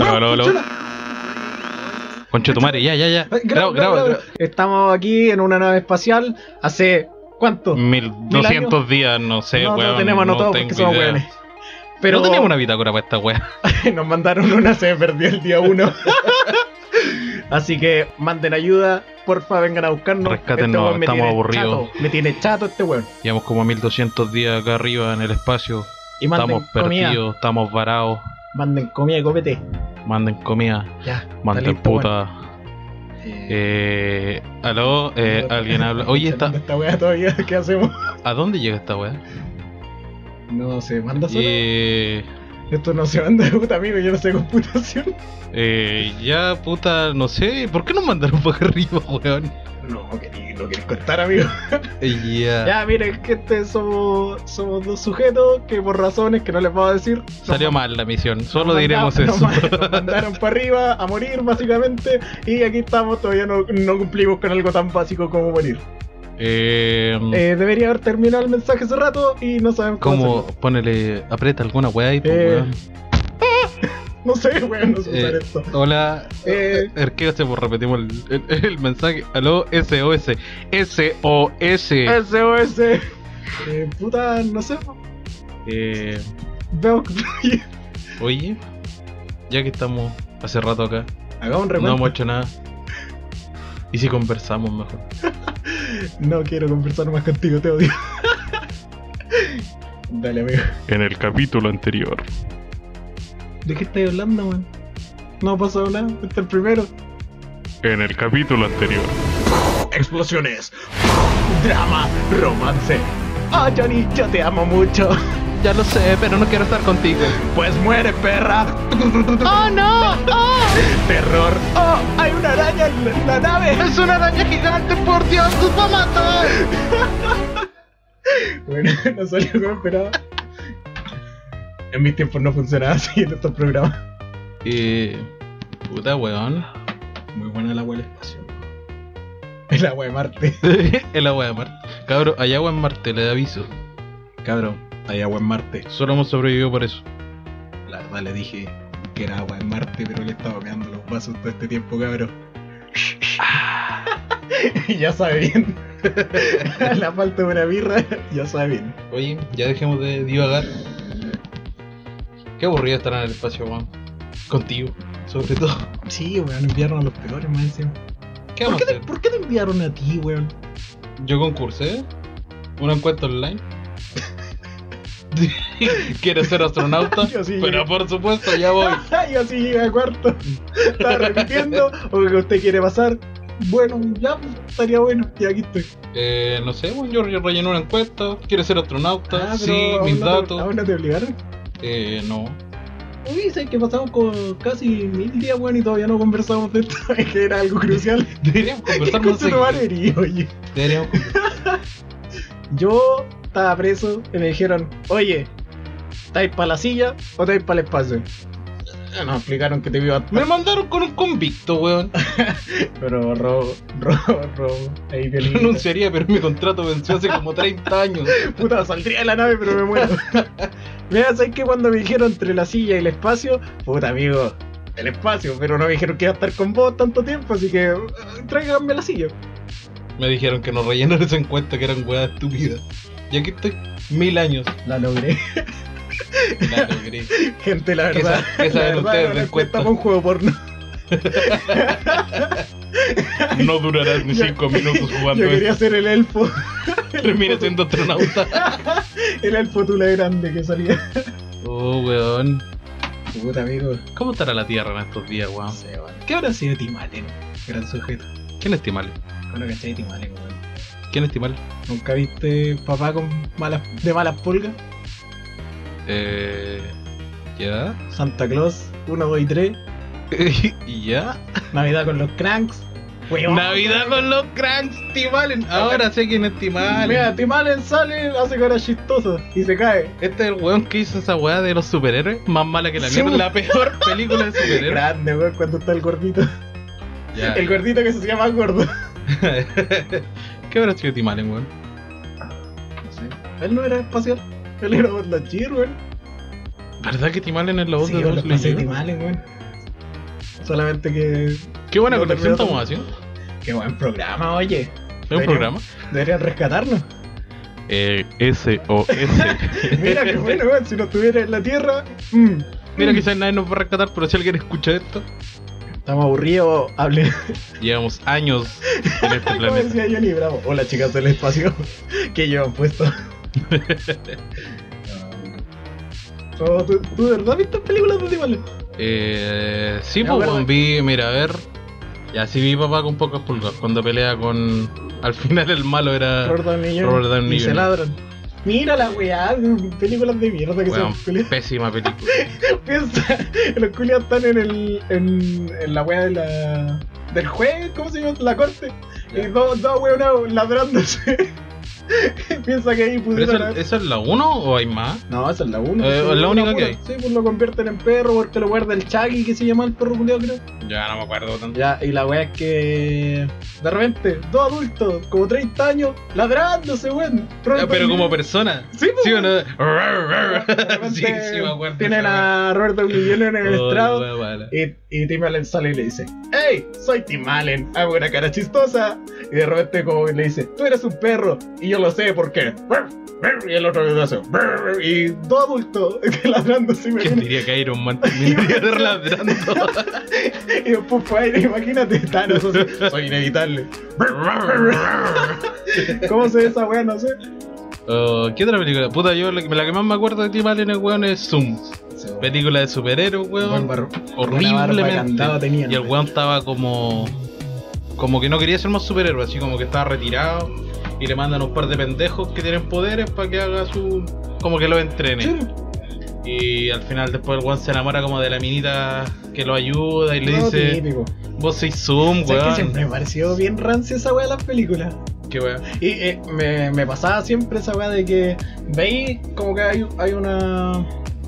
Aló. Conche tu madre, ya, ya, ya. Grabo, grabo. Estamos aquí en una nave espacial hace. ¿Cuánto? 1200 días, no sé, no, weón. no tenemos anotado porque somos weones. Pero no teníamos una bitácora para esta wea. nos mandaron una, se perdió el día uno. Así que manden ayuda, porfa, vengan a buscarnos. Rescátennos, weón me estamos aburridos. chato, me tiene chato este weón. Llevamos como 1200 días acá arriba en el espacio. Y Estamos comida. perdidos, estamos varados. Manden comida y copete. Manden comida, Ya. manden puta. Eh, aló, eh, alguien habla. Oye, está, Esta weá todavía, ¿qué hacemos? ¿a dónde llega esta wea? No se manda solo. Eh, Esto no se manda de puta amigo, yo no sé computación. eh, ya, puta, no sé. ¿Por qué nos mandaron para arriba, weón? No, querí- no querés contar, amigo. Eh, Ya. Ya, miren, que este somos, somos dos sujetos que por razones que no les puedo decir. Salió mal la misión, solo diremos eso. Nos, nos mandaron para arriba a morir, básicamente. Y aquí estamos, todavía no, no cumplimos con algo tan básico como morir. Eh, Eh, debería haber terminado el mensaje hace rato y no sabemos cómo. ¿Cómo? Ponele, aprieta alguna weá ahí, pues, Eh. No sé, weón, no sé usar esto. hola, Eh. ¿qué hace? Pues repetimos el, el- el mensaje. Aló, SOS. SOS. SOS. Eh, puta, no sé. Eh, Veo que. oye, ya que estamos hace rato acá, Hagamos un no hemos hecho nada. ¿Y si conversamos mejor? No quiero conversar más contigo, te odio. Dale, amigo. En el capítulo anterior. ¿De qué estás hablando, man? No ha pasado nada, este es el primero. En el capítulo anterior. Explosiones, drama, romance. Ah, Johnny, yo te amo mucho. Ya lo sé, pero no quiero estar contigo. Pues muere, perra. ¡Oh, no! ¡Oh! Terror. Oh, hay una araña en la, nave. ¡Es una araña gigante! ¡Por Dios, nos va a matar! Bueno, no salió como esperaba. En mis tiempos no funcionaba así en estos programas. Eh. Puta weón. Muy buena la agua del espacio. El agua de Marte. el agua de Marte. Cabro, hay agua en Marte, le aviso. Cabrón, hay agua en Marte. Solo hemos sobrevivido por eso. La verdad le dije que era agua en Marte, pero le estaba meando los vasos todo este tiempo, cabrón. ya sabe bien. la falta de una birra, ya sabe bien. Oye, ya dejemos de divagar. Qué aburrido estar en el espacio, weón. Contigo, sobre todo. Sí, weón, enviaron a los peores más encima. ¿Qué ¿Por qué, te, por qué te enviaron a ti, weón? Yo concursé. Una encuesta online. ¿Quieres ser astronauta? Yo sí. Pero por supuesto, ya voy. Yo así llegué cuarto. Estaba repitiendo. O que usted quiere pasar. Bueno, ya, pues, estaría bueno. Y aquí estoy. Eh, no sé, weón, yo re- rellené una encuesta. ¿Quieres ser astronauta? Ah, sí, mis no te- datos. ¿Aún no te obligaron? Eh, no. Uy, sé que pasamos con casi mil días, weón, y todavía no conversamos de esto. Es que era algo crucial. Deberíamos conversar ¿Qué más seguido. oye? Deberíamos Yo estaba preso y me dijeron, oye, ¿estáis para la silla o estáis para el espacio? Ah, Nos explicaron que te iba a... Me mandaron con un convicto, weón. Pero robo, robo, robo. Ahí. Renunciaría, pero mi contrato venció hace como 30 años. Puta, saldría de la nave, pero me muero. Mira, ¿sabes que cuando me dijeron entre la silla y el espacio? Puta, amigo, el espacio, pero no me dijeron que iba a estar con vos tanto tiempo, así que eh, tráiganme la silla. Me dijeron que no rellenar esa encuesta, que eran weas estúpidas. Y aquí estoy, mil años. La logré. La logré. Gente, la ¿Qué verdad. qué saben la verdad, ustedes no de les cuesta encuestas? pa' un juego porno. No durarás ni Yo- 5 minutos jugando Yo quería esto. ser el elfo. Termina siendo astronauta. El elfo tula grande que salía. Oh, weón. Puta, amigo. ¿Cómo estará la Tierra en estos días, No weón? sé, weón. ¿Qué habrá sido Timalen? Gran sujeto. ¿Quién es Timal? Bueno, ¿cachai Timalen, weón? ¿Quién es Timal? ¿Nunca viste papá con malas, de malas pulgas? Eh. ¿Ya? Santa Claus, 1, 2 y 3. ¿Y ya? Navidad con los cranks. Weón. Navidad con los cranks, Timalen. Ahora sé quién es Timalen. Mira, Timalen sale, hace cara chistosa y se cae. Este es el weón que hizo esa weá de los superhéroes. Más mala que la Sí, mierda. La peor película de superhéroes. Grande, weón, cuando está el gordito. Ya. El gordito que se hacía más gordo. ¿Qué habrá sido Timalen, weón? No sé. Él no era espacial. Él era Lightyear, weón. ¿Verdad que Timalen es la voz Sí, de pasé de Lightyear? Timalen, weón. Solamente que. Qué buena No conexión estamos haciendo. Qué buen programa, oye. Es un programa. Deberían rescatarnos. Eh, SOS. Mira qué bueno, weón. Si no estuviera en la tierra. mm, Mira, mm. quizás nadie nos va a rescatar, pero si alguien escucha esto, Estamos aburridos, hable. llevamos años en este Como planeta. decía Johnny Bravo. Hola chicas del espacio. que llevan puesto. Oh, ¿tú, ¿Tú de verdad viste películas de animales? Eh, sí, pues vi, mira, a ver. Ya, sí vi papá con pocas pulgas. Cuando pelea con. Al final el malo era. Robert Downey Jr. Robert Downey Y se Jr. ladran. Mira la weá, películas de mierda que Weón, son pésima película. Piensa, los culiados están en el. en, en la weá de la. del juez, ¿cómo se llama? La corte. Y dos, dos weones ladrándose. Piensa que ahí ¿Pero pudieron. esa, haber- esa es la 1 o hay más? No, esa es la 1. Eh, es la única que hay. Sí, pues lo convierten en perro porque lo guarda el Chucky que se llama el perro culiado, creo. Ya no me acuerdo tanto. Ya, y la wea es que. De repente, dos adultos, como 30 años, ladrándose, weón. Ya, pero como persona. Sí, pues, ¿Sí o no? De repente Sí, sí, me acuerdo. Tienen a Robert Downey en el Oh, estrado. Y, y Tim Allen sale y le dice, ¡Hey! Soy Tim Allen, hago una cara chistosa. Y de repente como le dice, tú eres un perro. Y yo lo sé por qué. Y el otro le hace, y dos adultos que ladrándose. ¿Quién imagínate. diría que Iron Man de ladrando? Y después fue aire, imagínate, Thanos, soy inevitable. ¿Cómo se ve esa wea? No sé. Oh, ¿Qué otra película? Puta, yo la que, la que más me acuerdo de Tim Allen, weón, es Zoom. Película de superhéroes, weón. Horriblemente. Y el weón estaba como. Como que no quería ser más superhéroe, así como que estaba retirado. Y le mandan un par de pendejos que tienen poderes para que haga su. Como que lo entrene. Sí, Y al final, después el weón se enamora como de la minita que lo ayuda y le no, dice: típico. Vos sois Zoom, ¿Sabes que weón. siempre me pareció bien rancia esa wea de las películas? Qué weón. Y eh, me, me pasaba siempre esa weá de que veis como que hay, hay una.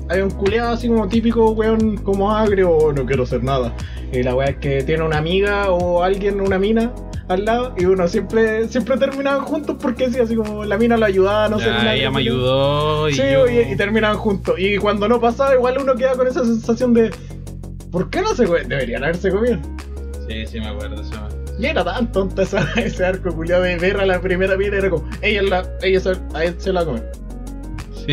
Hay un culeado así como típico weón como agrio o no quiero hacer nada. Y la weá es que tiene una amiga o alguien, una mina al lado y uno siempre siempre terminaban juntos porque sí, así como la mina lo ayudaba, no sé. Ya, una- ella me ayudó y Sí, yo... y, y terminaban juntos. Y cuando no pasaba, igual uno queda con esa sensación de. ¿Por qué no se? Deberían haberse comido. Sí, sí, me acuerdo. eso. Y era tan tonta esa, ese arco culiado de ver a la primera mina, era como, ella, la, ella se, a él se la come.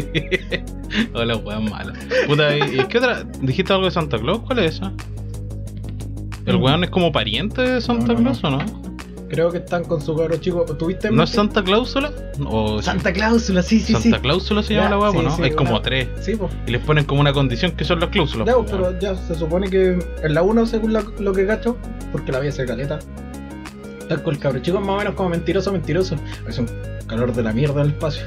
Sí. Hola, weón mala. Puta, ¿y qué otra? ¿Dijiste algo de Santa Claus? ¿Cuál es esa? ¿El Mm. weón es como pariente de Santa No, no, Claus o no? Creo que están con su cabro chico. ¿Tuviste? ¿No es? Santa Cláusula? O Santa Cláusula, sí, sí, Santa sí. Cláusula se Ya, llama la guapa, sí, ¿no? sí, Hay como tres. Sí, pues. Y les ponen como una condición que son las cláusulas. Ya, pues, pero ya se supone que en la 1, según la- lo que cacho, porque la vi hacer caleta, está con el cabro chico más o menos como mentiroso, mentiroso. Es un calor de la mierda del espacio.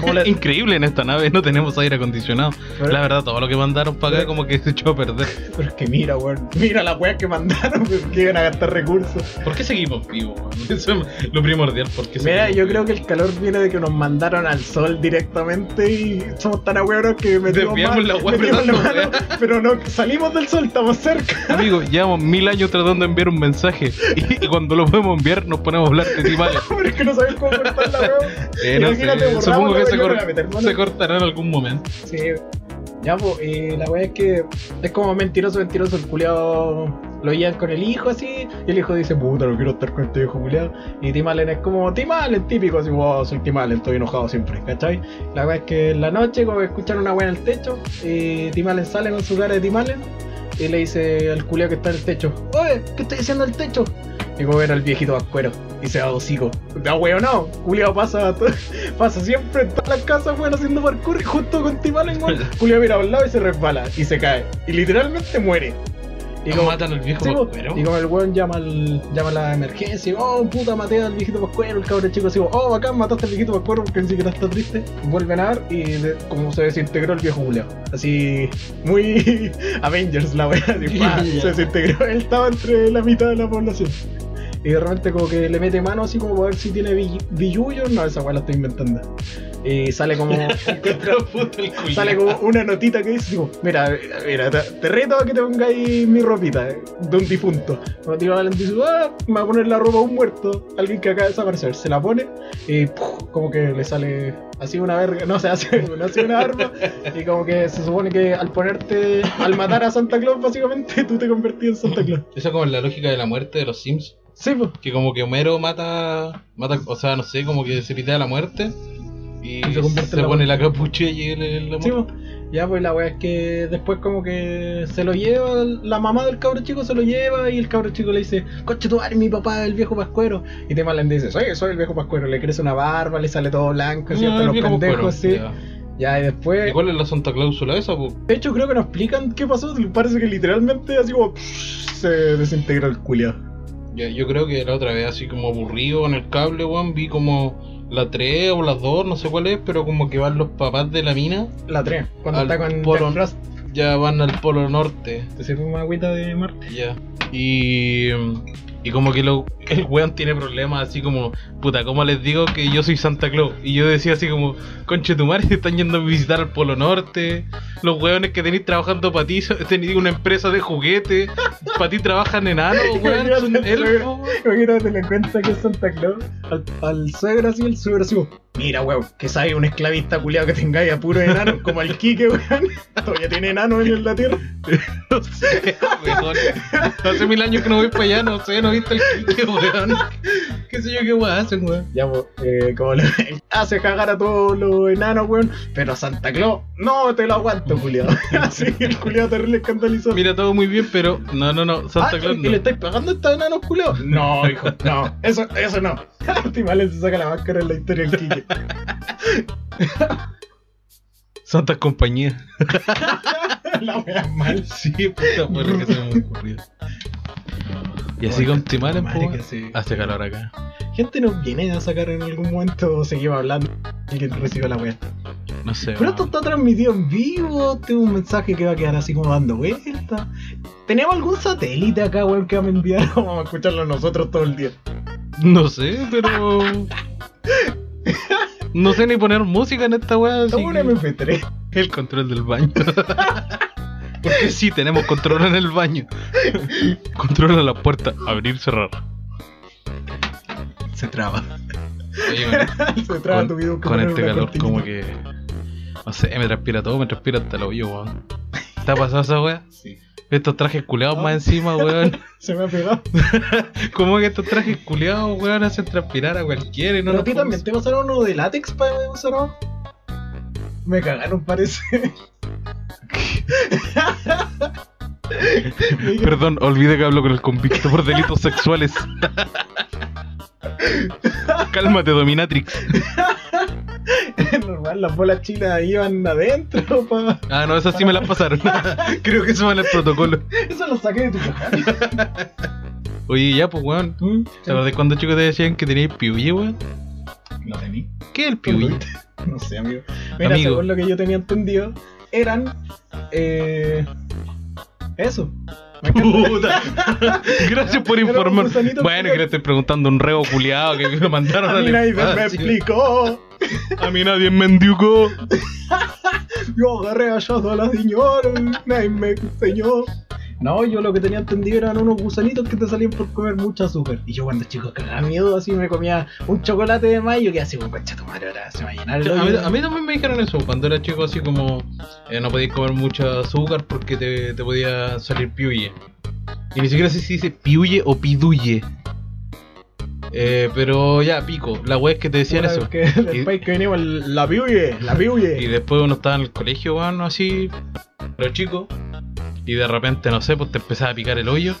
¿Cómo le- Increíble en esta nave, no tenemos aire acondicionado. Pero- La verdad, todo lo que mandaron para acá como que se echó a perder. Pero es que mira, weón. Mira la weá que mandaron, que iban a gastar recursos. ¿Por qué seguimos vivos, weón? Eso es lo primordial. ¿por qué Mira, yo creo que el calor viene de que nos mandaron al sol directamente y somos tan ahueonos que metimos, Desviamos mal- la weá metimos la mano, pero no salimos del sol, estamos cerca. Amigo, llevamos mil años tratando de enviar un mensaje y, y cuando lo podemos enviar nos ponemos a hablar de timales. pero es que no sabes cómo cortar la weá. Eh, no sé, Imagínate, borramos se, cor- se cortará en algún momento. Sí. Ya, pues, y la weá es que es como mentiroso, mentiroso. El culiado lo llevan con el hijo así. Y el hijo dice, puta, no quiero estar con este hijo culiado. Y Tim Allen es como Tim Allen, típico, así, wow, soy Tim Allen, estoy enojado siempre, ¿cachai? La weá es que en la noche, como escuchan una weá en el techo, y Tim Allen sale con su cara de Tim Allen. Y le dice al culiado que está en el techo, oye, ¿qué estoy haciendo en el techo? Y como era el viejito vascuero. Y se va a hocico. Da weón, no. Culiao pasa, pasa siempre en todas las casas, weón, haciendo parkour. Y justo con Tim Allen, weón. Culiao mira a un lado y se resbala. Y se cae. Y literalmente muere. Y como, matan al viejo sí, Pascuero? y como el weón llama, al, llama a la emergencia. Y, oh, puta, maté al viejito pascuero. El cabrón chico así, oh, bacán, mataste al viejito pascuero porque ni siquiera está triste. Vuelven a ver y de- como se desintegró el viejo culiao. Así, muy Avengers la Ya. Se desintegró. Él estaba entre la mitad de la población. Y de repente como que le mete mano así como para ver si tiene billullo. No, esa weá la estoy inventando. y sale como sale como una notita que dice mira, mira, te, te reto a que te pongáis mi ropita eh, de un difunto. Cuando Tito Valen dice, ah, me va a poner la ropa de un muerto, alguien que acaba de desaparecer, se la pone y ¡puf! como que le sale así una verga, no se hace, no hace una arma y como que se supone que al ponerte, al matar a Santa Claus básicamente tú te convertís en Santa Claus. Esa es como la lógica de la muerte de los Sims. Sí, pues. Que como que Homero mata, mata, o sea, no sé, como que se pitea la muerte y, se la pone la capucha y él es la Sí, po. ya pues la wea es que después como que se lo lleva, la mamá del cabro chico se lo lleva y el cabro chico le dice, coche tu mi papá el viejo pascuero. Y Tim Allen dice, soy, soy el viejo pascuero, le crece una barba, le sale todo blanco, así Ah, hasta el los pendejos, sí. Ya, y después, ¿Y cuál es la santa cláusula esa? po? de hecho creo que nos explican qué pasó, parece que literalmente así como se desintegra el culiao. Ya, yo creo que la otra vez, así como aburrido en el cable, weón, vi como la 3 o las 2, no sé cuál es, pero como que van los papás de la mina, La 3, cuando está con polo- ya van al polo norte, ¿te sirve una agüita de Marte? ya. Y, y como que lo, el weón tiene problemas, así como, puta, ¿cómo les digo que yo soy Santa Claus? Y yo decía así como, conche tu madre, están yendo a visitar al polo norte, los weones que tenéis trabajando para ti, tenéis una empresa de juguete, para ti trabajan enanos, weón, son elfos. Imagínate, le cuenta que es Santa Claus al, al suegro así, el suegro así, mira weón, que sabe un esclavista culiado que tengáis a puro enano, como el Kike weón, todavía tiene enano en la tierra. No sé, weón. Hace mil años que no voy para allá, no sé, no viste el Kike, weón. Qué sé yo qué weón hacen, weón. Ya, pues, eh, como le hace cagar a todos los enanos, weón, pero a Santa Claus, no te lo aguanto, culiado. así que el culiado terrible escandalizó. Mira, todo muy bien, pero no, no, no, Santa Ah, Claus ¿y no. le estáis pagando a estos enanos, culiado? No, hijo, no, eso, eso no. Timales se saca la máscara en la historia del Kike. Santa compañía. la wea mal. Sí, puta madre que se me ocurrió. Y así con Timales, Madre pues, sí. hace calor acá. Gente nos viene a sacar en algún momento o seguimos hablando y que reciba la wea. No sé. Pero esto está transmitido en vivo, tengo un mensaje que va a quedar así como dando vuelta. ¿Tenemos algún satélite acá, weón, que va a enviar? Vamos a escucharlo nosotros todo el día. No sé, pero. No sé ni poner música en esta weá. Estamos un que- MP3. El control del baño. Porque sí, tenemos control en el baño. Controla la puerta, abrir, cerrar. Se traba. Oye, Se traba con- tu video. con este calor, como que. No sé, me transpira todo, me transpira hasta el hoyo, weón. ¿Te ha pasado esa weá? Sí. Estos trajes culeados más encima, weón. Se me ha pegado. ¿Cómo que estos trajes culeados, weón, hacen transpirar a cualquiera y no ¿Pero a ti también te pasaron uno de látex para usar? Me cagaron, parece. Perdón, olvidé que hablo con el convicto por delitos sexuales. Cálmate, Dominatrix. Normal, las bolas chinas iban adentro, pa. Ah, no, esas sí me las pasaron. Creo que eso va en el protocolo. Eso lo saqué de tu caja. Oye, ya, pues, weón. ¿Te acordás cuando chicos te decían que teníais piuye, weón? Lo tení. ¿Qué es el piuye? No sé, amigo. Mira, Amigo. según lo que yo tenía entendido, eran. Eh, eso. Puta. Gracias por informar. Bueno, que le estoy preguntando a un reo culiado que me mandaron A al mí nadie me explicó. A mí nadie me endiucó. Yo agarré a a la señora. Nadie me enseñó. No, yo lo que tenía entendido eran unos gusanitos que te salían por comer mucho azúcar. Y yo cuando chico cagaba miedo, así me comía un chocolate de mayo que así, como concha tu madre, ahora se va a llenar el A mí, hoyo". a mí también me dijeron eso cuando era chico, así como eh, no podías comer mucho azúcar porque te, te podía salir piuye. Y ni siquiera sé si dice piuye o piduye. Eh, pero ya, pico. La wea es que te decían Una eso. Que Y- después que venimos, la piuye, la Y piuye. después uno estaba en el colegio, weón, así, pero chico. Y de repente, no sé, pues te empezaba a picar el hoyo.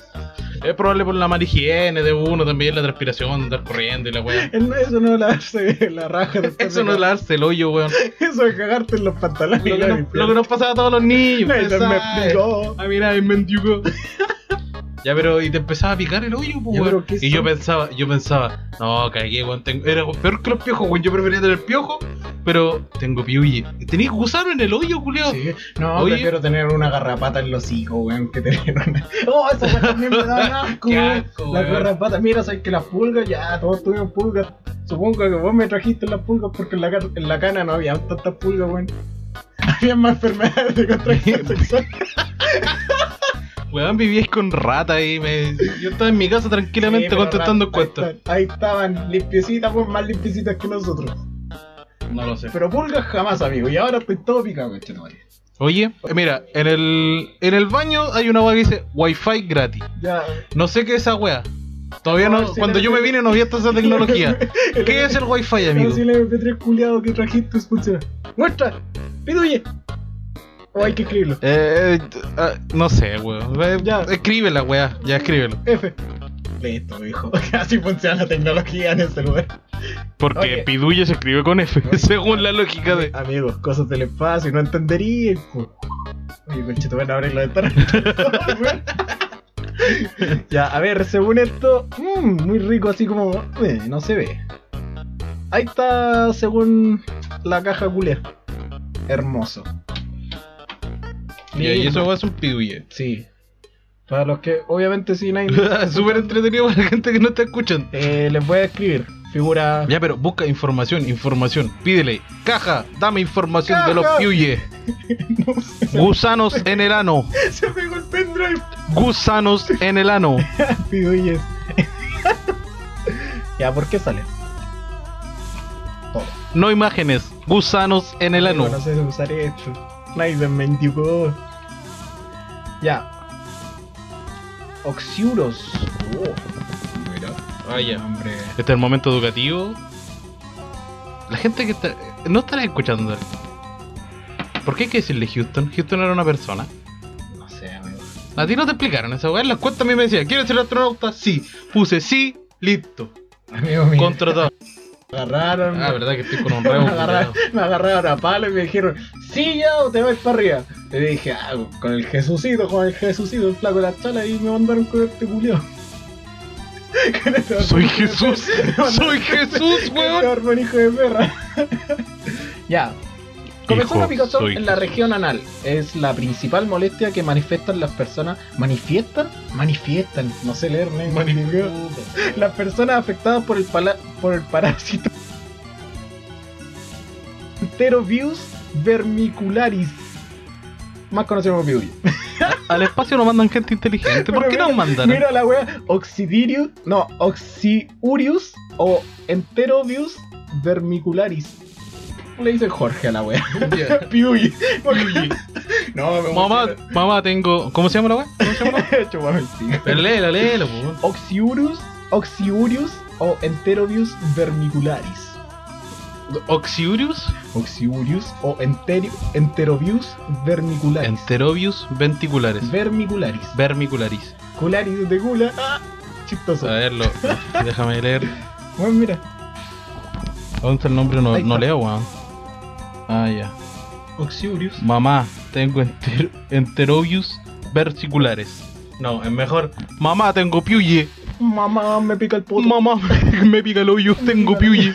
Es probable por la mala higiene de uno, también la transpiración, de andar corriendo y la weá. Eso no es lavarse la raja Eso no es lavarse el hoyo, weón. Eso es cagarte en los pantalones. Lo que, nos, lo que nos pasaba a todos los niños. Pues, me ¿sabes? explicó. A mí nadie me endiugó. Ya, pero y te empezaba a picar el hoyo, pues, Ya, weón. pero ¿qué Y yo pensaba, yo pensaba, no, cagué, weón. tengo- Era peor que los piojos, weón. Yo prefería tener piojo, pero tengo piuye. Tenías gusano en el hoyo, culiao. Sí, no, Oye. prefiero tener una garrapata en los hijos, weón, que tener una. ¡Oh, esa weón también me da asco! Weón! asco, La weón. garrapata, mira, sabes que las pulgas, ya, todos tuvimos pulgas. Supongo que vos me trajiste las pulgas porque en la, en la cana no había tantas pulgas, weón. Había más enfermedades de contracción sexual. Weón, vivíais con rata y me... yo estaba en mi casa tranquilamente Sí, contestando encuestas. Ahí estaban limpiecitas, pues más limpiecitas que nosotros. No lo sé. Pero pulgas jamás, amigo. Y ahora estoy todo picado, conchetumare. Oye, mira, en el, en el baño hay una weá que dice Wi-Fi gratis. Ya. No sé qué es esa weá. Todavía No, no, si cuando yo me vine no había toda esa tecnología. ¿Qué es el Wi-Fi, amigo? No, si el MP3 culiado que trajiste funciona. ¡Muestra! ¡Piduye! O hay que escribirlo. Eh, eh, ah, no sé, weón. Eh, Ya. Escribe la weá, ya escríbelo. F. Listo, hijo. Así funciona la tecnología en este lugar. Porque. Piduye se escribe con F, según la lógica de. Amigos, cosas del espacio, no entenderían. po. Oye, conchito, a abrir la ventana. ya, a ver, según esto, mm, muy rico, así como. eh, no se ve. Ahí está, según la caja culé. Hermoso. Y ahí eso va a Piduye. Sí. Para los que, obviamente, si nadie. Súper entretenido para la gente que no está escuchando. Eh, les voy a escribir. Figura. Ya, pero busca información, información. Pídele, caja, dame información de los. Piuye. No Gusanos en el ano. se pegó el pendrive. Gusanos en el ano. Piduyes. ya, ¿por qué sale? Todo. No imágenes, gusanos en el ano. No sé usar esto. Nadie me indicó. Ya. Oxiuros. Oh. Mira. Ah, ya. Hombre. Este es el momento educativo. La gente que está. No estará escuchando. ¿Por qué hay que decirle Houston? Houston era una persona. No sé, amigo. A ti no te explicaron esa weá. En la cuenta a mí me decía, ¿quieres ser astronauta? Sí. Puse sí, listo. Amigo mío. Contratado. Me agarraron. Ah, verdad que estoy con un me, rebo. agarraron, me agarraron a palo y me dijeron, sí ya o te vas para arriba. Y dije, ah, con el Jesucito, con el Jesucito, el flaco de la chala y me mandaron con este culiao. Este Soy Jesús. me Soy Jesús, este weón. barbón hijo de perra. ya. Comenzó una picazón en la región anal. Es la principal molestia que manifiestan las personas. ¿Manifiestan? Manifiestan. No sé leer, ¿no? Las personas afectadas por el, pala- por el parásito Enterovirus vermicularis. Más conocido como pidulla. Al espacio no mandan gente inteligente. ¿Por Pero qué mira- nos mandan? Mira la wea, Oxidirius, no, Oxiurius o Enterovirus vermicularis. ¿Cómo le dice Jorge a la wea? Ya. Piuyi. No, me Mamá, mamá, tengo. ¿Cómo se llama la weá? ¿Cómo se llama la. Pero léela, léela, po, weón. Oxiurus, Oxiurius o Enterovirus vermicularis. Oxiurius, Oxiurius o enteri- Enterovirus vermicularis. Enterobius ventriculares. vermicularis. Vermicularis. Cularis de gula. Ah, chistoso. A verlo. Déjame leer. Bueno, mira. ¿Dónde está el nombre? No, no leo, weón. Ah, ya. Oxiurius. Mamá, tengo enter enterobius versiculares. No, es mejor. Mamá, tengo piuye. Mamá, me pica el poto. Mamá, me pica el hoyo, tengo piuye.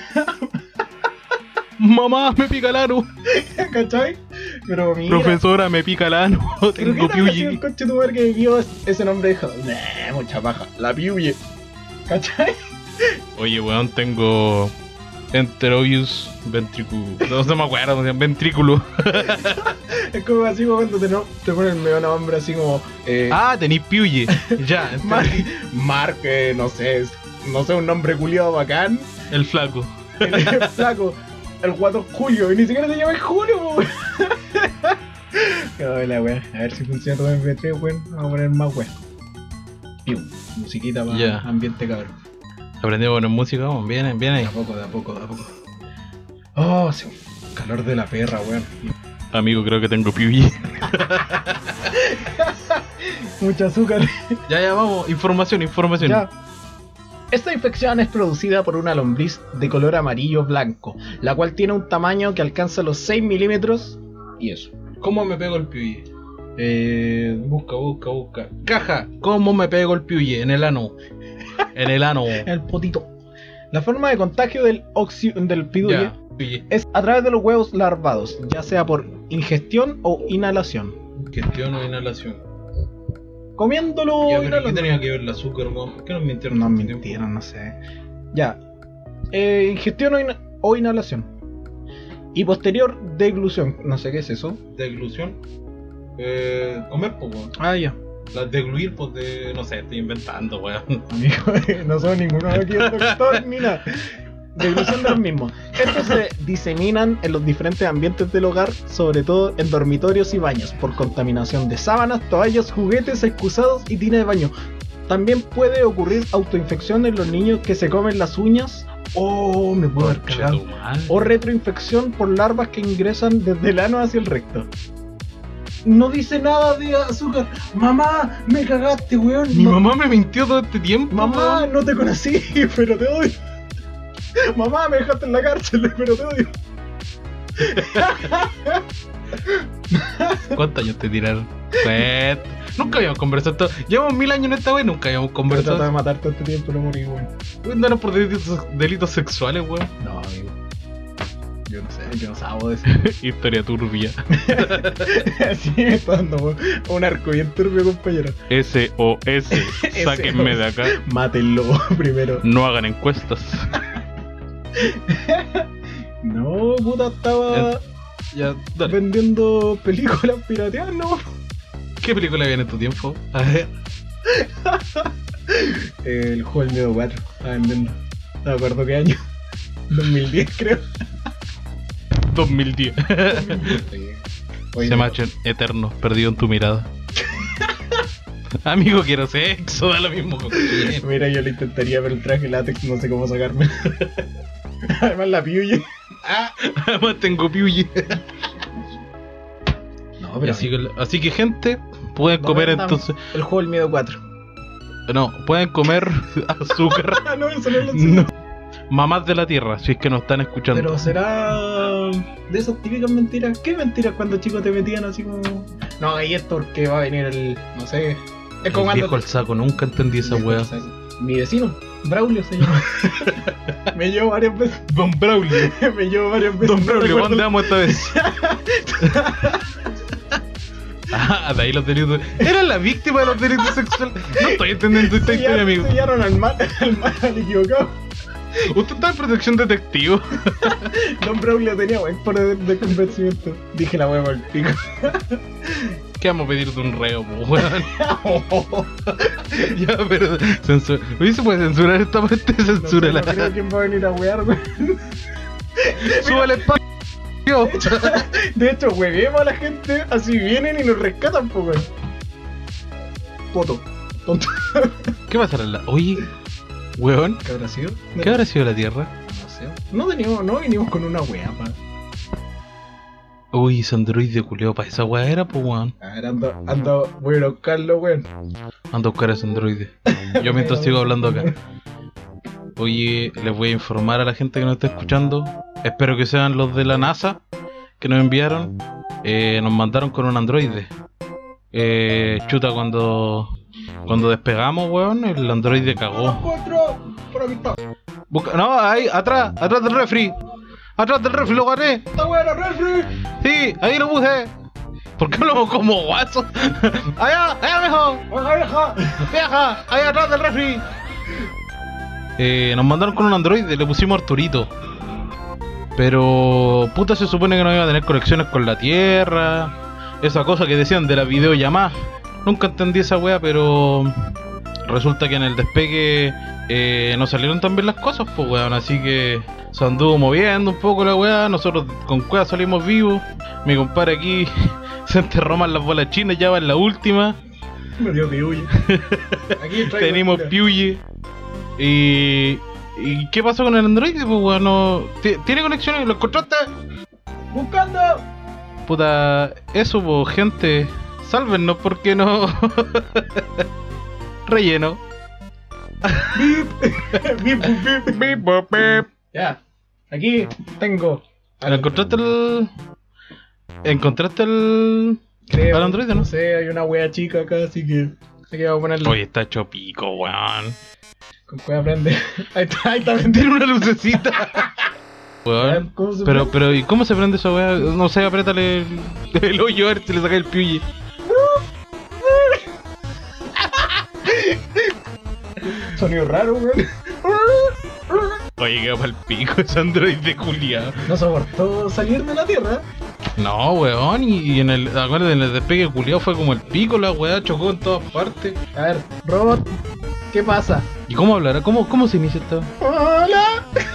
Mamá, me pica el ano. ¿Cachai? Pero mira. Profesora, me pica el ano. ¿Pero Tengo piuye. el coche tu que vio ese nombre dijo? Nah, mucha paja. La piuye. ¿Cachai? Oye, weón, tengo enterobius ventriculo. No se me acuerdo, ventrículo. Es como así como cuando te, no, te ponen el medio nombre así como. Eh, Ah, tenéis piuye. Ya, Mar. Mark, eh, no sé, no sé, un nombre culiado bacán. el flaco. El flaco, el guato Julio, y ni siquiera se llama Julio, po, weón. Ay, la a ver si funciona todo en MP3, weón. Vamos a poner más wea. Piu, musiquita para Ya. ambiente cabrón. Aprendí poner música, vamos, viene, viene De ahí. a poco, de a poco, de a poco. Oh, sí, calor de la perra, weón. Amigo, creo que tengo piuye. Mucho azúcar. Ya, ya, vamos, información, información. Ya. Esta infección es producida por una lombriz de color amarillo blanco, la cual tiene un tamaño que alcanza los 6 milímetros y eso. ¿Cómo me pego el piuye? Eh, busca, busca, busca. Caja, ¿cómo me pego el piuye? En el ano. En el ano. El potito. La forma de contagio del, oxi- del piduye Ya, piuye. es a través de los huevos larvados, ya sea por ingestión o inhalación. Gestión o inhalación. Comiéndolo Ya, pero ¿qué tenía que ver el azúcar? ¿Por qué nos mintieron? No tanto tiempo? mintieron, no sé. Ya. eh, ingestión o, ina- o inhalación. Y posterior, deglución. No sé qué es eso. Deglución. Eh, comer, pues, weón. Ah, ya. Las degluir, pues, de. No sé, estoy inventando, weón. Amigo, no somos ninguno aquí el doctor ni nada. Deglución de los mismos. Estos se diseminan en los diferentes ambientes del hogar, sobre todo en dormitorios y baños, por contaminación de sábanas, toallas, juguetes, excusados y tina de baño. También puede ocurrir autoinfección en los niños que se comen las uñas. Oh, me puedo haber. O retroinfección por larvas que ingresan desde el ano hacia el recto. No dice nada de azúcar. Mamá, me cagaste, weón. Mi mamá me mintió todo este tiempo. Mamá, weón. no te conocí, pero te odio. Mamá, me dejaste en la cárcel, pero te odio. ¿Cuántos años te tiraron? Pues, nunca habíamos conversado. esto. Llevamos mil años en esta y nunca habíamos Me trataba de conversado. matar todo este tiempo, no morí, weón. Weón, no era por delitos, delitos sexuales, weón. No, amigo. Yo no sé, yo no sabo de eso. Historia turbia. Así me está dando weón. un arco bien turbio, compañero. SOS. Sáquenme de acá. Mátenlo primero. No hagan encuestas. No, puta, estaba Ya, dale. vendiendo películas pirateadas, ¿no? ¿Qué película viene en tu tiempo? A ver. El juego del miedo 4, estaba vendiendo. No me acuerdo qué año. 2010, creo. 2010. Oye, Se machan eterno, perdido en tu mirada. Amigo, quiero sexo, da lo mismo. Mira, yo lo intentaría, pero el traje látex no sé cómo sacarme. Además, la piuye. Además tengo piuye. No, Así que, así que, gente, pueden No comer entonces. El juego del miedo 4. No, pueden comer azúcar. Ah, no, eso no es lo No. Mamás de la tierra, si es que nos están escuchando. Pero será de esas típicas mentiras. ¿Qué mentiras cuando chicos te metían así como.? No, ahí es porque va a venir el. No sé. Es el como viejo el saco, nunca entendí esa el saco. Mi vecino, Braulio se llama. me llevo varias veces. Don Braulio. me llevo varias veces. Don Braulio, ¿dónde vamos esta vez? ah, de ahí los delitos. Era la víctima de los delitos sexuales. No estoy entendiendo esta historia, amigo. Sellaron al mal, al mal al equivocado. Usted está en protección detectivo. Don Braulio tenía buen poder de convencimiento. Dije la hueá al pico. ¿Qué vamos a pedir de un reo, weón? ya, pero. Censura. Oye, ¿se puede censurar esta parte? No sé, Censúrala. no creo quién va a venir a wear, weón. Súbale el pa- De hecho, huevemos a la gente, así vienen y nos rescatan, po, weón. Poto. Tonto. ¿Qué pasará en la.? Oye, weón, ¿Qué habrá sido? ¿qué habrá sido la Tierra? No sé. No venimos, no vinimos con una wea, pa. Uy, ese androide culiao para esa weá era, pues weón. A ver, ando, ando, voy a buscarlo, weón. Ando a buscar a ese androide. Yo mientras sigo hablando acá. Oye, les voy a informar a la gente que nos está escuchando. Espero que sean los de la NASA que nos enviaron. Eh, nos mandaron con un androide. Eh, chuta, cuando cuando despegamos, weón, el androide cagó. Busca- no, ahí, atrás, atrás del refri. Atrás del refri, lo gané. Está buena, refri. Sí, ahí lo puse. ¿Por qué hablamos como guaso? allá, allá. Oiga, vieja. ¡Viaja! ¡Ahí atrás del refri! Eh, nos mandaron con un androide, le pusimos Arturito. Pero, puta, se supone que no iba a tener conexiones con la Tierra. Esa cosa que decían de la videollamada. Nunca entendí esa wea, pero resulta que en el despegue eh, no salieron tan bien las cosas, pues weón. Así que se anduvo moviendo un poco la wea. Nosotros con cueva salimos vivos. Mi compadre aquí se enterró más las bolas chinas, ya va en la última. Me dio piuye. Tenemos. Piuye. Y. ¿Y qué pasó con el Android? Pues bueno, ¿ti- ¿tiene conexiones? ¿Lo encontraste? Buscando. Puta, eso, pues, gente. Sálvenos porque no. Relleno. Bip. Bip, bip. Ya. Aquí tengo. ¿Lo ¿Encontraste el. ¿Encontraste el. Creo, Android, no? No sé, hay una wea chica acá, así que. Aquí vamos a ponerle. Oye, está hecho pico, weón. Con cueva prende. Ahí está, ahí está. Tiene una lucecita. Weón. ¿Cómo se Pero, prende? pero, ¿y cómo se prende esa weá? No sé, apriétale el, el hoyo a ver si le saca el piuye. Sonido raro, weón. Oye, quedó pa'l pico ese android de culiao. No soportó salir de la Tierra. No, weón, y, en el. Acuérdate, en el despegue culiao fue como el pico, la weá chocó en todas partes. A ver, robot, ¿qué pasa? ¿Y cómo hablará? ¿Cómo, cómo se inicia esto? ¡Hola!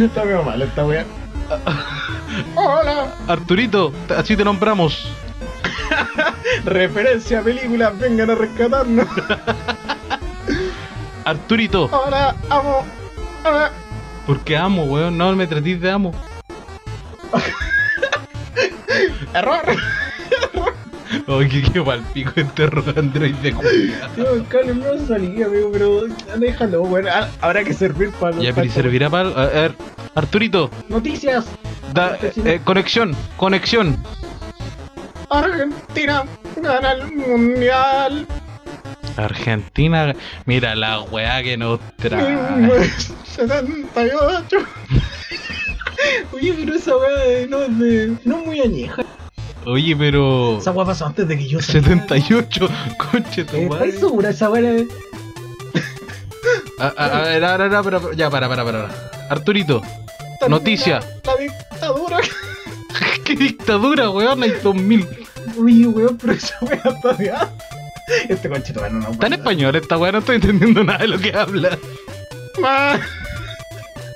Está medio mal esta wea. ¡Hola! Arturito, así te nombramos. Referencia a películas, vengan a rescatarnos. Arturito, ¡Hola, amo! ¡Hola! porque amo, weón, no me tratís de amo. ¡Error! Oye, que quedó pa'l pico este ro- android de. Tío, el cable no salía, amigo, pero déjalo, bueno, ha- habrá que servir para Ya, pero ¿y servirá para. A ver, Arturito, Noticias. da, eh, conexión, conexión. Argentina gana el mundial. Argentina, mira la weá que nos trae. 78. Oye, pero esa weá no es de. no es muy añeja. Oye, pero. Esa weá pasó antes de que yo saliera. 78, conche tu madre. ¿Estás segura esa weá? A, a, a ver, ahora, ahora, pero- ya, para, para, para. Arturito, Noticia. La dictadura. qué dictadura, weón, hay 2000. Oye, weón, pero esa weá está de. Este conchito bueno, no Está en español esta weá, no estoy entendiendo nada de lo que habla. Ma.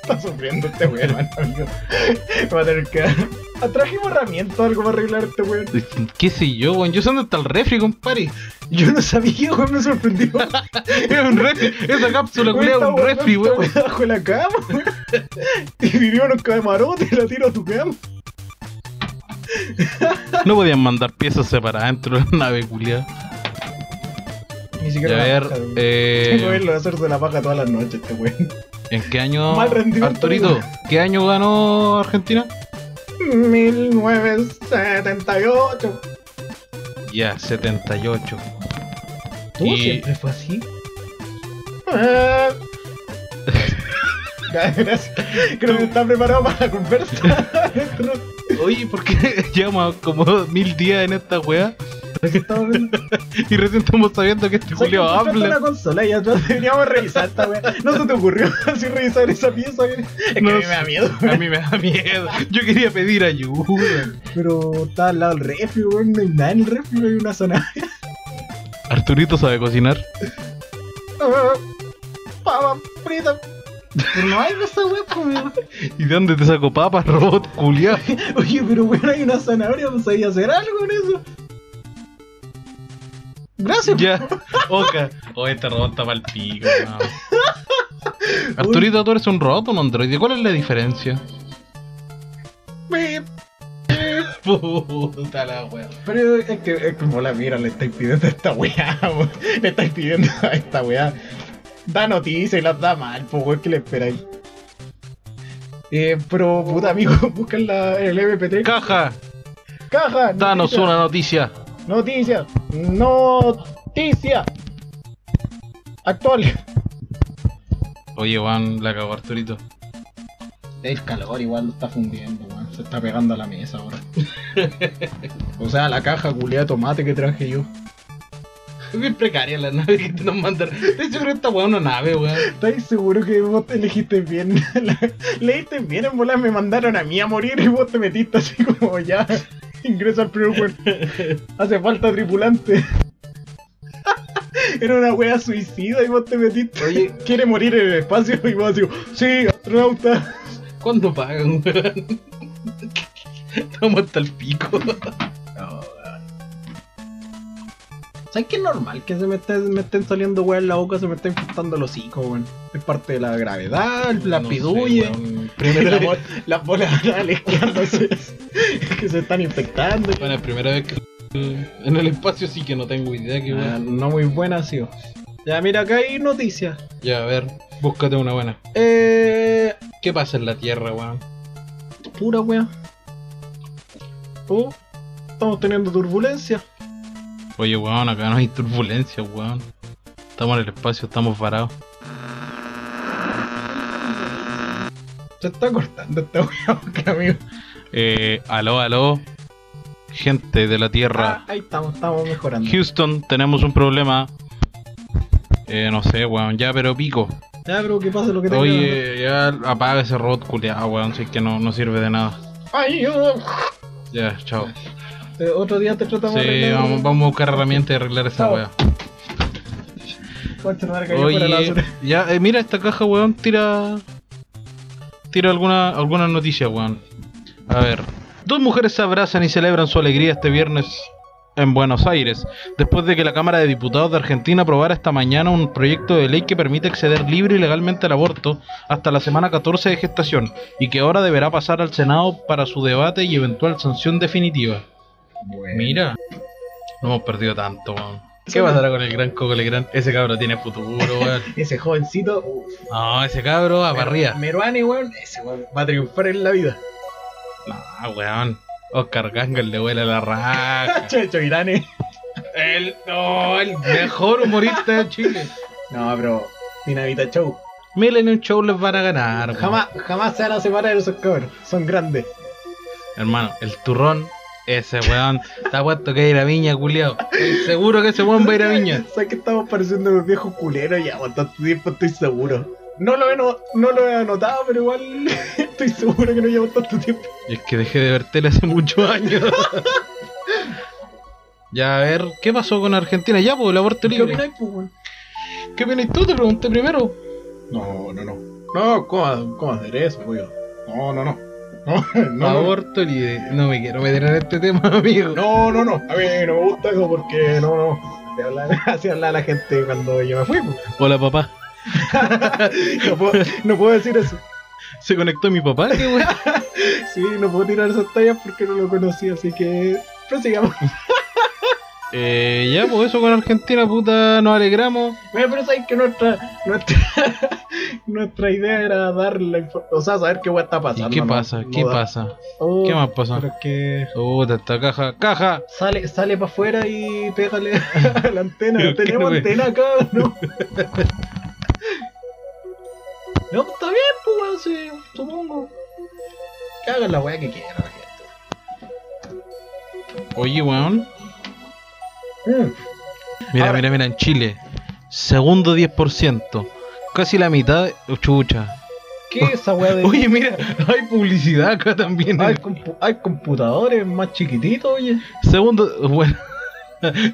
Está sufriendo este weón, amigo. Va a tener que. Trajimos herramientas o algo para arreglar este weón. ¿Qué sé yo, weón? Yo sé dónde está el refri, compadre. Yo no sabía, weón, me sorprendió. Es un refri, esa cápsula, Weón, es un refri, weón. Bajo la cama, weón. Y vivió unos camarotes y la tiro a tu cama. No podían mandar piezas separadas dentro de la nave, culiao. Ni Y a siquiera ver, eh. Verlo hacerse la paja todas las noches, este weón. ¿En qué año, Arturito, qué año ganó Argentina? 1978. Ya, 78. ¿Tú Y- siempre fue así? Ah. Creo que está preparado para la conversa. Oye, ¿por qué llevamos como mil días en esta weá? Y recién estamos sabiendo que este ¿Sabes que Julio habla. una consola y atrás deberíamos revisar esta wea. No se te ocurrió así revisar esa pieza. Es que No a mí me da miedo. A mí me da miedo. Yo quería pedir ayuda. Pero está al lado del refri, weón. No hay nada en el refri, no hay una zanahoria. Arturito sabe cocinar. Ah, Papa frita. Pero no hay de esa wea, pues. ¿Y de dónde te saco papas, robot culiao? Oye, pero weón, hay una zanahoria, pues ahí hacer algo con eso. Gracias. Ya, oca. Oh, este robot está mal pico. no. Arturito, ¿tú eres un robot o un androide? ¿Cuál es la diferencia? Puta la wea. Pero es que, es como la mira, le estáis pidiendo a esta weá, weón. le estáis pidiendo a esta weá. Da noticias y las da mal, pues weón, ¿qué le esperáis? Eh, pero puta amigo, buscan la, el MP3. Caja, Caja. danos noticia, una noticia. Noticia. Noticia. Actual. Oye, Juan, la cagó Arturito. Es calor, igual lo está fundiendo, weón. Se está pegando a la mesa ahora. o sea, la caja culiada de tomate que traje yo. Es bien precaria la nave que te nos mandaron. Estoy seguro que esta weá es una nave, weón. ¿Estáis seguro que vos te elegiste bien? La- Leíste bien en bola, me mandaron a mí a morir y vos te metiste así como ya. Ingresa al primer. Hace falta tripulante. Era una wea suicida y vos te metiste. Oye. quiere morir en el espacio y vos así, sí, astronauta. ¿Cuándo pagan, weón? Estamos hasta el pico. ¿Sabes qué es normal que se me estén, me estén saliendo weas en la boca, se me está infectando el hocico, weón? Es parte de la gravedad, la No weón. La Primera vez, las bolas anales que se están infectando. bueno, es primera vez que en el espacio sí que no tengo idea que Ah, weón. no muy buena, sí. Ya, mira, acá hay noticias. Ya, a ver, búscate una buena. Eh. ¿Qué pasa en la Tierra, weón? Pura wea. Oh, estamos teniendo turbulencia. Oye, weón, acá no hay turbulencia, weón. Estamos en el espacio, estamos parados. Se está cortando esta porque, amigo. Eh, aló, aló. Gente de la Ah, Tierra. ahí estamos, estamos mejorando. Houston, tenemos un problema. Eh, no sé, weón, ya, pero pico. Ya, pero que pase lo que tenga. Oye, ya apaga ese robot culiado, weón, si es que no, no sirve de nada. Ay, yo. Ya, chao. Otro día te tratamos de Sí, arreglar. vamos, vamos a buscar herramientas y arreglar esa weá. Oye, ya, eh, mira esta caja, weón, tira. Tira alguna, alguna noticia, weón. A ver. Dos mujeres se abrazan y celebran su alegría este viernes en Buenos Aires, después de que la Cámara de Diputados de Argentina aprobara esta mañana un proyecto de ley que permite acceder libre y legalmente al aborto hasta la semana 14 de gestación y que ahora deberá pasar al Senado para su debate y eventual sanción definitiva. Mira, no hemos perdido tanto, weón. ¿Qué pasará con el gran Coco Legrand? Ese cabro tiene futuro, weón. Ese jovencito. uf, No, ese cabro a barría. Meruane, weón. Ese weón va a triunfar en la vida. No, weón. Oscar Gangal le huele la raja. Checho Irane. el, no, el mejor humorista de Chile. No, pero. Dinamita Show. Millennium Show les van a ganar. weón. Jamás, jamás se van a separar esos cabros. Son grandes. Hermano, el turrón, ese weón, está puesto que ir a Viña, culiao. Seguro que ese weón va a ir a Viña. ¿Sabes que estamos pareciendo unos viejos culeros? Ya, por tanto tiempo estoy seguro. No lo, he no, no lo he anotado, pero igual estoy seguro que no llevo tanto tiempo. Y es que dejé de ver tele hace muchos años. ya, a ver, ¿qué pasó con Argentina? Ya, pues, el aborto ¿Qué libre. opináis, pues, weón? ¿Qué opinas tú? Te pregunté primero. No, no, no. No, ¿cómo, cómo hacer eso, weón? No, no, no. No, no, no. aborto libre. No me quiero meter en este tema, amigo. No, no, no. A mí no me gusta eso porque no, no. Así habla, la gente cuando yo me fui. pues. Hola, papá. No puedo, no puedo decir eso. ¿Se conectó mi papá? ¿Qué? Sí, no puedo tirar esas tallas porque no lo conocí, así que prosigamos. Eh, ya, pues eso con Argentina, puta, nos alegramos. Mira, pero sabes que nuestra, nuestra, nuestra idea era dar la información, o sea, saber qué weá está ¿Y pasando. qué pasa? No ¿Qué pasa? Oh, ¿Qué más pasa? Pero que Puta, esta caja. ¡Caja! sale, sale para afuera y pégale a la antena. ¿Qué, Tenemos antena acá, ¿no? no, pues está bien, pues weón, sí, supongo. Que hagan la weá que quieran la gente. Oye, weón. Mm. Mira, Ahora- mira, mira, en Chile. Segundo 10%. Casi la mitad. oh, chucha. ¿Qué es esa weá de.? Oye, mira, hay publicidad acá también. hay, compu- hay computadores más chiquititos, oye. Segundo. Bueno.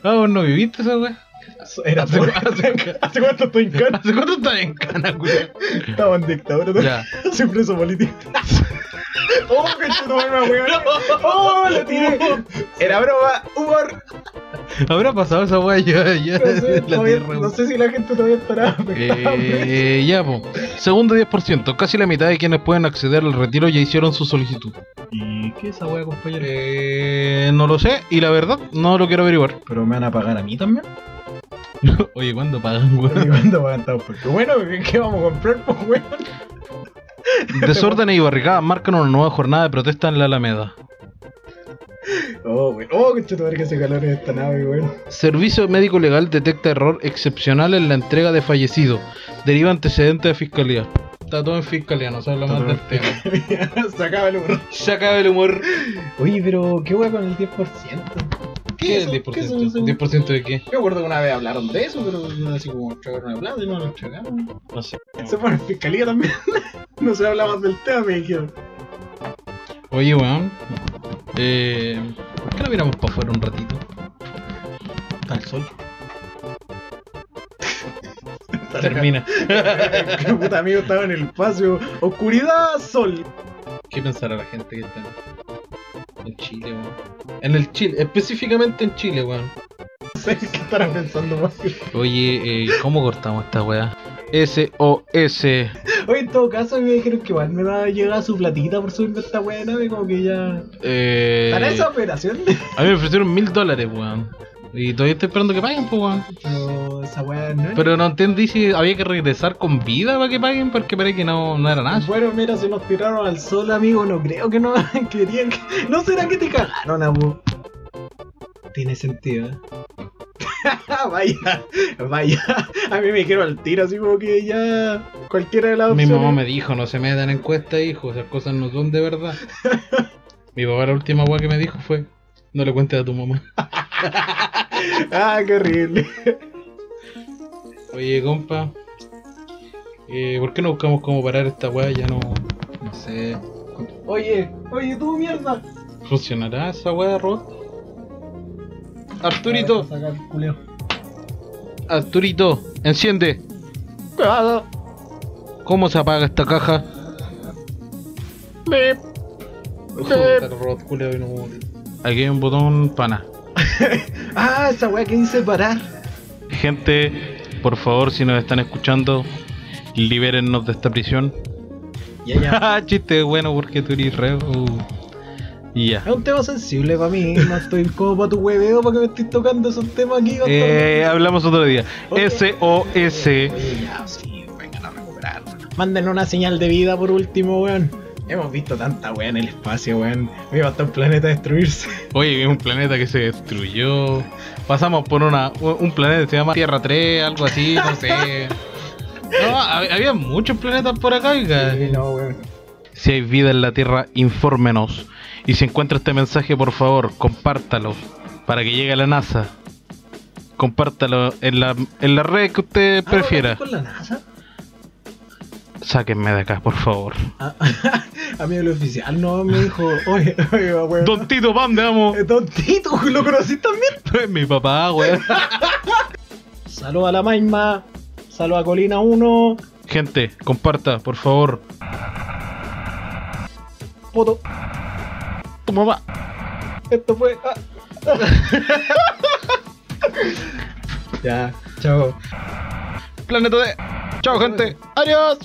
Ah, ¿vos no viviste esa weá? Era ¿Hace, hace, hace- ¿Hace cuánto estoy en cana? ¿Hace cuánto estás en cana, culiao? Estaba en dictadura. ¿no? Ya. Soy preso político. ¡Oh, que chuto weón! ¡Oh, lo tiré! Era broma, humor. Habrá pasado esa weá ya, ya. No sé, la todavía- tierra, no sé si la gente todavía estará. Eh, ya, po. Segundo 10%. Casi la mitad de quienes pueden acceder al retiro ya hicieron su solicitud. ¿Y qué es esa wea, compañero? Eh, no lo sé y la verdad no lo quiero averiguar. ¿Pero me van a pagar a mí también? Oye, ¿cuándo pagan, ¿Y weón? cuándo pagan? Porque bueno, ¿qué vamos a comprar, pues, weón? Desórdenes y barricadas marcan una nueva jornada de protesta en la Alameda. Oh, weón. Oh, que chuto, que hace calor en esta nave, weón. Servicio Médico Legal detecta error excepcional en la entrega de fallecido. Deriva antecedente de fiscalía. Está todo en fiscalía, no se habla más del tema. Se acaba el humor. Se acaba el humor. Oye, pero ¿qué wea con el 10%? ¿Qué es el eso? ¿Qué es 10%? eso? ¿10% de qué? Yo recuerdo que una vez hablaron de eso, pero así como entregaron una plata y no lo entregaron. No sé. Se pone en fiscalía también. no se habla más del tema, me dijeron. Oye, weón. Eh, ¿Por qué no miramos para afuera un ratito? Está el sol. Termina. que puta amigo estaba en el espacio. Oscuridad, sol. ¿Qué pensará la gente que está en Chile, weón? En el Chile, específicamente en Chile, weón. No sé qué estarán pensando más. Oye, eh, ¿cómo cortamos esta weá? S-O-S. Oye, en todo caso, me dijeron que igual me va a llegar su platita por subirme esta wea de nave, como que ya. Eh, ¿Estará esa operación? a mí me ofrecieron mil dólares, weón. Y todavía estoy esperando que paguen, pues, weón. Pero esa wea no es. Pero no entendí si había que regresar con vida para que paguen, porque parece que no, no era nada. Bueno, mira, si nos tiraron al sol, amigo, no creo que no querían que... ¿No será que te cagaron, abo? Tiene sentido, ¿eh? vaya, vaya. A mí me dijeron al tiro, así como que ya... Cualquiera de las Mi mamá me dijo, no se metan en encuestas, hijo, esas cosas no son de verdad. Mi papá la última weá que me dijo fue, no le cuentes a tu mamá. Ah, qué horrible. Oye, compa. Eh, ¿Por qué no buscamos cómo parar esta weá? Ya no. No sé. Oye, oye, tú mierda. ¿Funcionará esa weá de robot? Arturito. Arturito, enciende. Cuidado. ¿Cómo se apaga esta caja? Muere. Aquí hay un botón pana. Ah, esa weá que dice parar. Gente, por favor, si nos están escuchando, libérennos de esta prisión. Ya, ya. Chiste bueno porque tú eres re. Y ya. Es un tema sensible para mí. No estoy como para tu hueveo para que me estés tocando esos temas aquí. Eh, hablamos otro día. SOS. Ya, sí, vengan a recuperar. Manden una señal de vida por último, weón. Hemos visto tanta weá en el espacio, weón. Mira, hasta un planeta a destruirse. Oye, un planeta que se destruyó. Pasamos por una, un planeta que se llama Tierra 3, algo así, no sé. No, hab- había muchos planetas por acá, oiga. Sí, no, weón. Si hay vida en la Tierra, infórmenos. Y si encuentra este mensaje, por favor, compártalo para que llegue a la NASA. Compártalo en la, en la red que usted Ah, prefiera. ¿Con la NASA? Sáquenme de acá, por favor. Ah, a mí el oficial no me dijo, oye, oye, weón. Don Tito, ¿pa' dónde vamos? Eh, Don Tito, ¿lo conocí también? Mi papá, weón. Saludos a la Maima. Saludos a Colina 1. Gente, comparta, por favor. Poto tu mamá. Esto fue. Ah. Ya, chao. Planeta D. Chao, gente. Adiós.